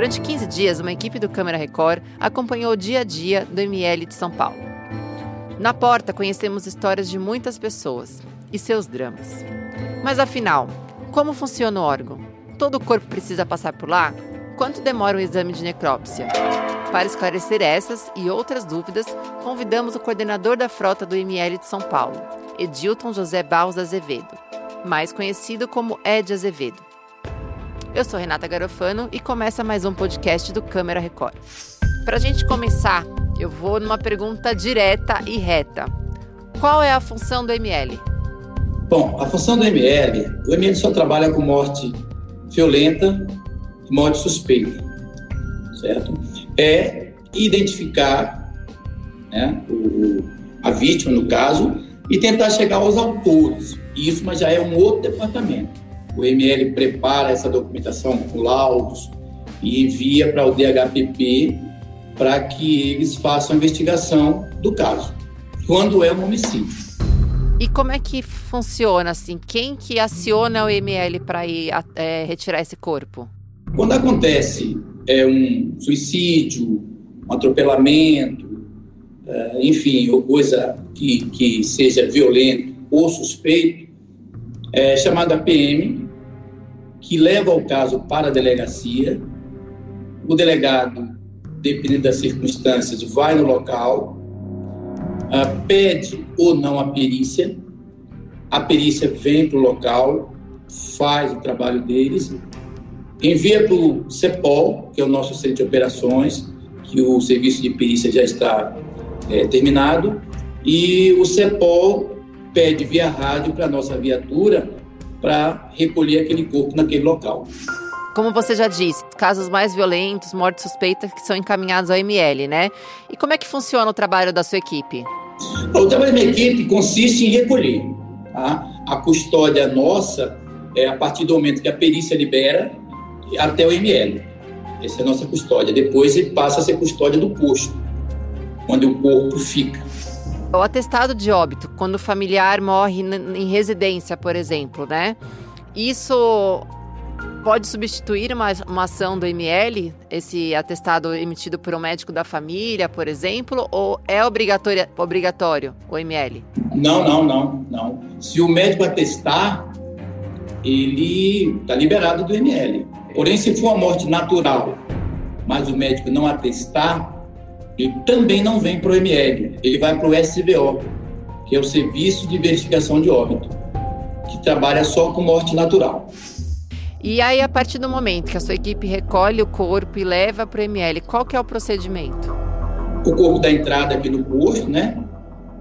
Durante 15 dias, uma equipe do Câmara Record acompanhou o dia a dia do ML de São Paulo. Na porta, conhecemos histórias de muitas pessoas e seus dramas. Mas afinal, como funciona o órgão? Todo o corpo precisa passar por lá? Quanto demora o exame de necrópsia? Para esclarecer essas e outras dúvidas, convidamos o coordenador da frota do ML de São Paulo, Edilton José Baus Azevedo, mais conhecido como Ed Azevedo. Eu sou Renata Garofano e começa mais um podcast do Câmara Record. Para a gente começar, eu vou numa pergunta direta e reta. Qual é a função do ML? Bom, a função do ML, o ML só trabalha com morte violenta e morte suspeita, certo? É identificar né, o, a vítima, no caso, e tentar chegar aos autores. Isso, mas já é um outro departamento. O ML prepara essa documentação com laudos e envia para o DHPP para que eles façam a investigação do caso, quando é um homicídio. E como é que funciona assim? Quem que aciona o ML para ir é, retirar esse corpo? Quando acontece é, um suicídio, um atropelamento, é, enfim, ou coisa que, que seja violento ou suspeito, é chamada PM, que leva o caso para a delegacia. O delegado dependendo das circunstâncias, vai no local, uh, pede ou não a perícia, a perícia vem para o local, faz o trabalho deles, envia para o CEPOL, que é o nosso centro de operações, que o serviço de perícia já está é, terminado, e o CEPOL pede via rádio para a nossa viatura para recolher aquele corpo naquele local. Como você já disse, casos mais violentos, mortes suspeitas que são encaminhados ao ML, né? E como é que funciona o trabalho da sua equipe? O trabalho da minha equipe consiste em recolher. Tá? A custódia nossa é a partir do momento que a perícia libera até o ML. Essa é a nossa custódia. Depois ele passa a ser custódia do posto, onde o corpo fica. O atestado de óbito, quando o familiar morre em residência, por exemplo, né? Isso pode substituir uma, uma ação do ML, esse atestado emitido por um médico da família, por exemplo, ou é obrigatório, obrigatório o ML? Não, não, não, não. Se o médico atestar, ele está liberado do ML. Porém, se for uma morte natural, mas o médico não atestar, ele também não vem para o ML, ele vai para o SVO, que é o Serviço de Verificação de Óbito, que trabalha só com morte natural. E aí, a partir do momento que a sua equipe recolhe o corpo e leva para o ML, qual que é o procedimento? O corpo da entrada aqui no posto, né?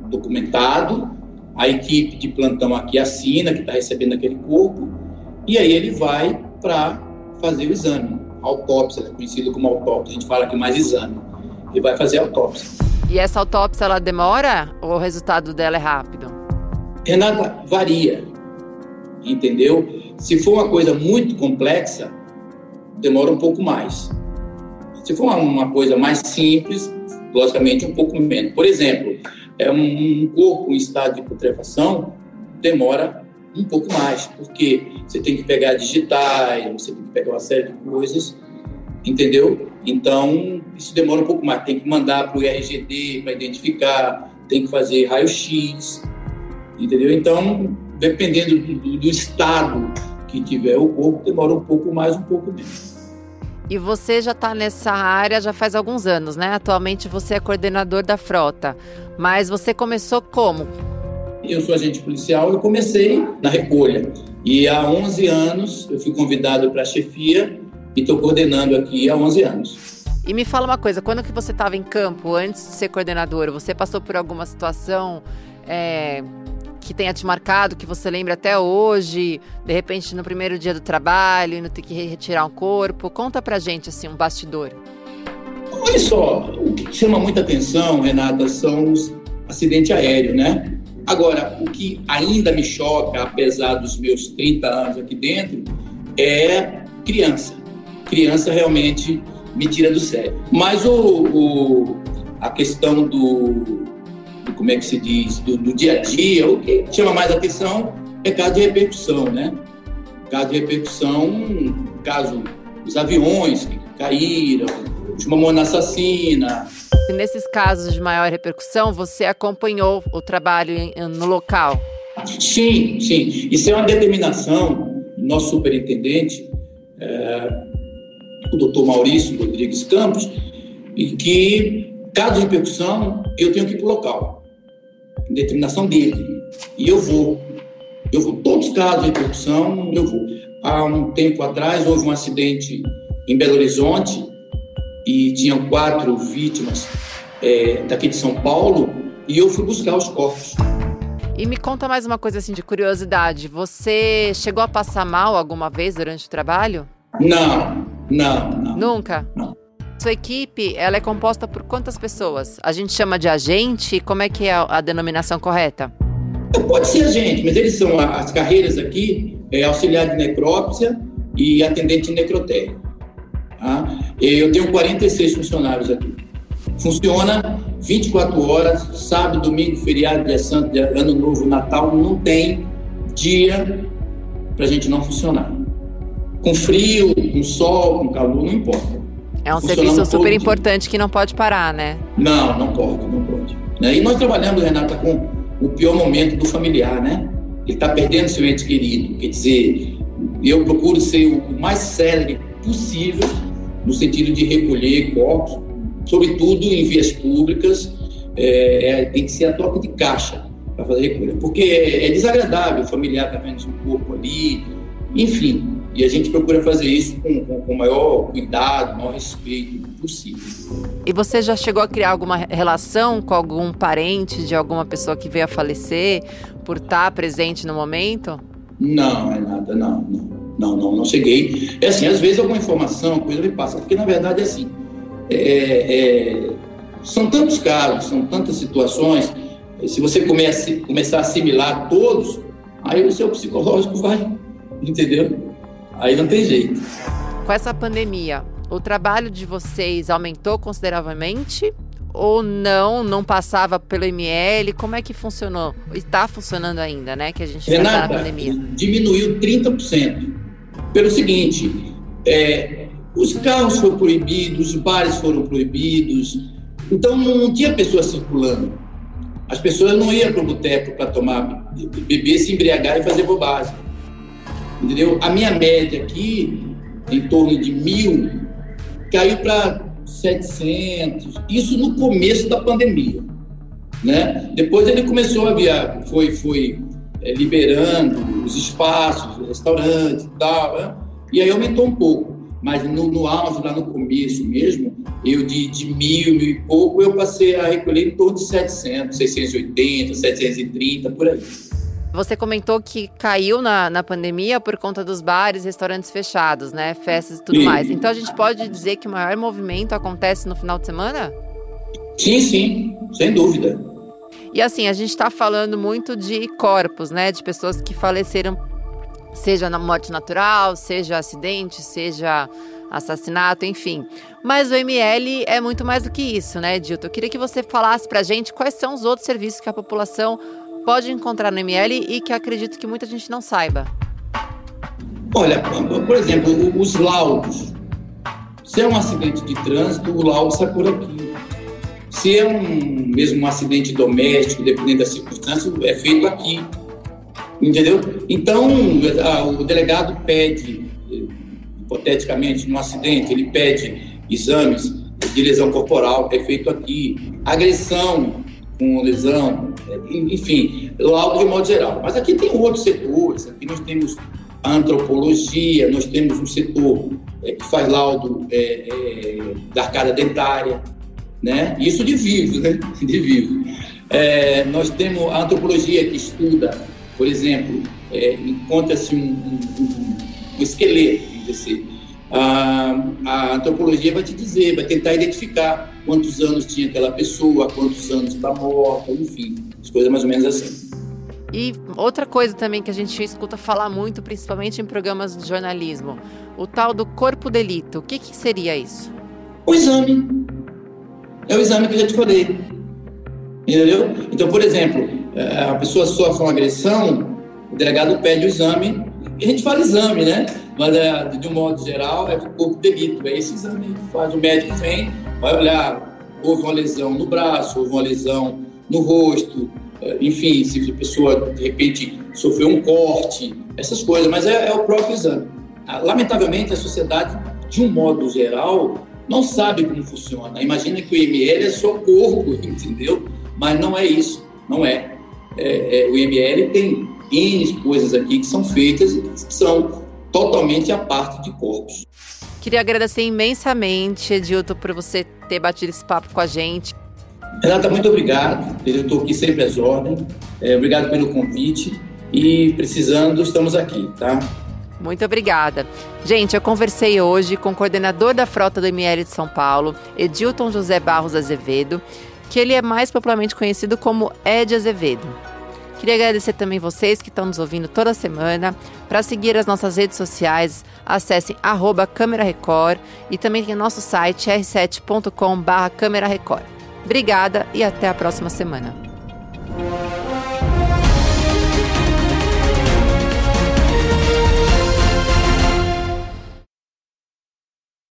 Documentado. A equipe de plantão aqui assina que está recebendo aquele corpo. E aí ele vai para fazer o exame. autópsia, é conhecido como autópsia. A gente fala aqui mais exame. E vai fazer a autópsia. E essa autópsia, ela demora ou o resultado dela é rápido? Renata, varia. Entendeu? Se for uma coisa muito complexa, demora um pouco mais. Se for uma coisa mais simples, logicamente um pouco menos. Por exemplo, é um corpo em estado de putrefação demora um pouco mais, porque você tem que pegar digitais, você tem que pegar uma série de coisas, entendeu? Então, isso demora um pouco mais. Tem que mandar para o IRGD para identificar, tem que fazer raio-x, entendeu? Então, dependendo do, do estado que tiver o corpo, demora um pouco mais, um pouco menos. E você já está nessa área já faz alguns anos, né? Atualmente você é coordenador da frota. Mas você começou como? Eu sou agente policial, eu comecei na recolha. E há 11 anos eu fui convidado para a chefia e estou coordenando aqui há 11 anos. E me fala uma coisa, quando que você estava em campo, antes de ser coordenador, você passou por alguma situação é, que tenha te marcado, que você lembra até hoje, de repente no primeiro dia do trabalho, não ter que retirar um corpo? Conta pra gente, assim, um bastidor. Olha só, o que chama muita atenção, Renata, são os acidentes aéreos, né? Agora, o que ainda me choca, apesar dos meus 30 anos aqui dentro, é criança. Criança realmente me tira do sério. Mas o, o a questão do, como é que se diz, do, do dia a dia, o que chama mais atenção é caso de repercussão, né? Caso de repercussão, caso dos aviões que caíram, os Mamona Assassina. E nesses casos de maior repercussão, você acompanhou o trabalho no local? Sim, sim. Isso é uma determinação do nosso superintendente, é, o doutor Maurício Rodrigues Campos, e que, caso de repercussão, eu tenho que ir para o local. Determinação dele. E eu vou. Eu vou. Todos os casos de repercussão, eu vou. Há um tempo atrás, houve um acidente em Belo Horizonte e tinham quatro vítimas é, daqui de São Paulo e eu fui buscar os corpos. E me conta mais uma coisa assim de curiosidade. Você chegou a passar mal alguma vez durante o trabalho? Não, não, não. Nunca? Não. Sua equipe, ela é composta por quantas pessoas? A gente chama de agente? Como é que é a denominação correta? Pode ser agente, mas eles são as carreiras aqui, é auxiliar de necrópsia e atendente de necrotério. Tá? Eu tenho 46 funcionários aqui. Funciona 24 horas, sábado, domingo, feriado, dia santo, dia, ano novo, Natal, não tem dia para a gente não funcionar. Com frio, com sol, com calor, não importa. É um serviço super importante que não pode parar, né? Não, não pode, não pode. Né? E nós trabalhamos, Renata, com o pior momento do familiar, né? Ele está perdendo seu ente querido. Quer dizer, eu procuro ser o mais célere possível no sentido de recolher corpos, sobretudo em vias públicas, é, é, tem que ser a toque de caixa para fazer recolha, porque é, é desagradável o familiar estar tá vendo seu corpo ali, enfim, e a gente procura fazer isso com, com, com o maior cuidado, maior respeito possível. E você já chegou a criar alguma relação com algum parente de alguma pessoa que veio a falecer por estar presente no momento? Não, é nada, não, não. Não, não, não cheguei. É assim, às vezes alguma informação, coisa me passa, porque na verdade é assim. É, é, são tantos casos, são tantas situações. Se você comece, começar a assimilar todos, aí o seu psicológico vai, entendeu? Aí não tem jeito. Com essa pandemia, o trabalho de vocês aumentou consideravelmente ou não, não passava pelo ML? Como é que funcionou? Está funcionando ainda, né? Que a gente está na pandemia. Diminuiu 30% pelo seguinte: é, os carros foram proibidos, os bares foram proibidos, então não tinha pessoas circulando. As pessoas não iam para o boteco para tomar, beber, se embriagar e fazer bobagem. Entendeu? A minha média aqui, em torno de mil, caiu para 700. Isso no começo da pandemia. Né? Depois ele começou a via, foi, foi é, liberando os espaços, restaurantes e tal, né? e aí aumentou um pouco. Mas no, no auge, lá no começo mesmo, eu de, de mil, mil e pouco, eu passei a recolher em torno de 700, 680, 730, por aí. Você comentou que caiu na, na pandemia por conta dos bares, restaurantes fechados, né? Festas e tudo sim. mais. Então a gente pode dizer que o maior movimento acontece no final de semana? Sim, sim, sem dúvida. E assim, a gente está falando muito de corpos, né? De pessoas que faleceram, seja na morte natural, seja acidente, seja assassinato, enfim. Mas o ML é muito mais do que isso, né, Dilton? Eu queria que você falasse pra gente quais são os outros serviços que a população pode encontrar no ML e que acredito que muita gente não saiba. Olha, por exemplo, os laudos. Se é um acidente de trânsito, o laudo sai por aqui. Se é um, mesmo um acidente doméstico, dependendo da circunstância, é feito aqui. Entendeu? Então, a, o delegado pede, hipoteticamente, num acidente, ele pede exames de lesão corporal, é feito aqui. Agressão com lesão, enfim, laudo de modo geral. Mas aqui tem outros setores, aqui nós temos a antropologia, nós temos um setor é, que faz laudo é, é, da arcada dentária, né? Isso de vivo, né? De vivo. É, nós temos a antropologia que estuda, por exemplo, é, encontra-se um, um, um, um, esqueleto, assim. A, a antropologia vai te dizer, vai tentar identificar quantos anos tinha aquela pessoa, quantos anos está morta, enfim, as coisas mais ou menos assim. E outra coisa também que a gente escuta falar muito, principalmente em programas de jornalismo, o tal do corpo delito. O que, que seria isso? O exame é o exame que eu já te falei. Entendeu? Então, por exemplo, é, a pessoa sofre uma agressão, o delegado pede o exame A gente faz exame, né? Mas é, de um modo geral é corpo de delito. É esse exame que faz. O médico vem, vai olhar, houve uma lesão no braço, houve uma lesão no rosto, é, enfim, se a pessoa de repente sofreu um corte, essas coisas, mas é, é o próprio exame. Ah, lamentavelmente, a sociedade, de um modo geral, não sabe como funciona. Imagina que o IML é só corpo, entendeu? Mas não é isso, não é. é, é o IML tem N coisas aqui que são feitas e que são totalmente a parte de corpos. Queria agradecer imensamente, Edilton, por você ter batido esse papo com a gente. Renata, muito obrigado. Eu estou aqui sempre às ordens. É, obrigado pelo convite e precisando, estamos aqui, tá? Muito obrigada. Gente, eu conversei hoje com o coordenador da frota do ML de São Paulo, Edilton José Barros Azevedo, que ele é mais popularmente conhecido como Ed Azevedo. Queria agradecer também vocês que estão nos ouvindo toda semana. Para seguir as nossas redes sociais, acessem arroba Câmera Record e também tem nosso site r7.com barra Câmera Record. Obrigada e até a próxima semana.